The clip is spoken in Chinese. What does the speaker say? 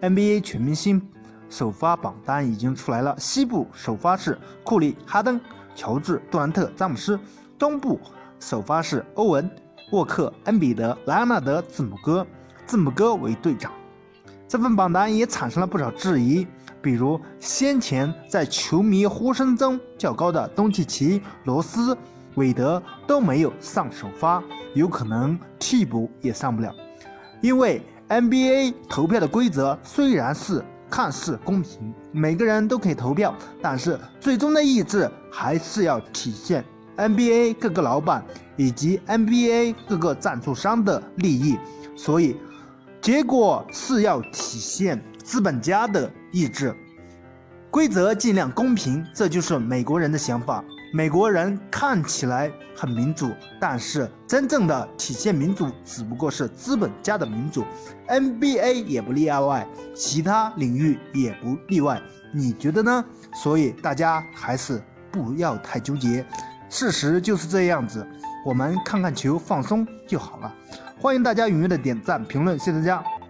NBA 全明星首发榜单已经出来了，西部首发是库里、哈登、乔治、杜兰特、詹姆斯；东部首发是欧文、沃克、恩比德、莱昂纳德、字母哥，字母哥为队长。这份榜单也产生了不少质疑，比如先前在球迷呼声中较高的东契奇、罗斯、韦德都没有上首发，有可能替补也上不了。因为 NBA 投票的规则虽然是看似公平，每个人都可以投票，但是最终的意志还是要体现 NBA 各个老板以及 NBA 各个赞助商的利益，所以。结果是要体现资本家的意志，规则尽量公平，这就是美国人的想法。美国人看起来很民主，但是真正的体现民主只不过是资本家的民主。NBA 也不例外，其他领域也不例外。你觉得呢？所以大家还是不要太纠结，事实就是这样子。我们看看球，放松就好了。欢迎大家踊跃的点赞评论，谢谢大家。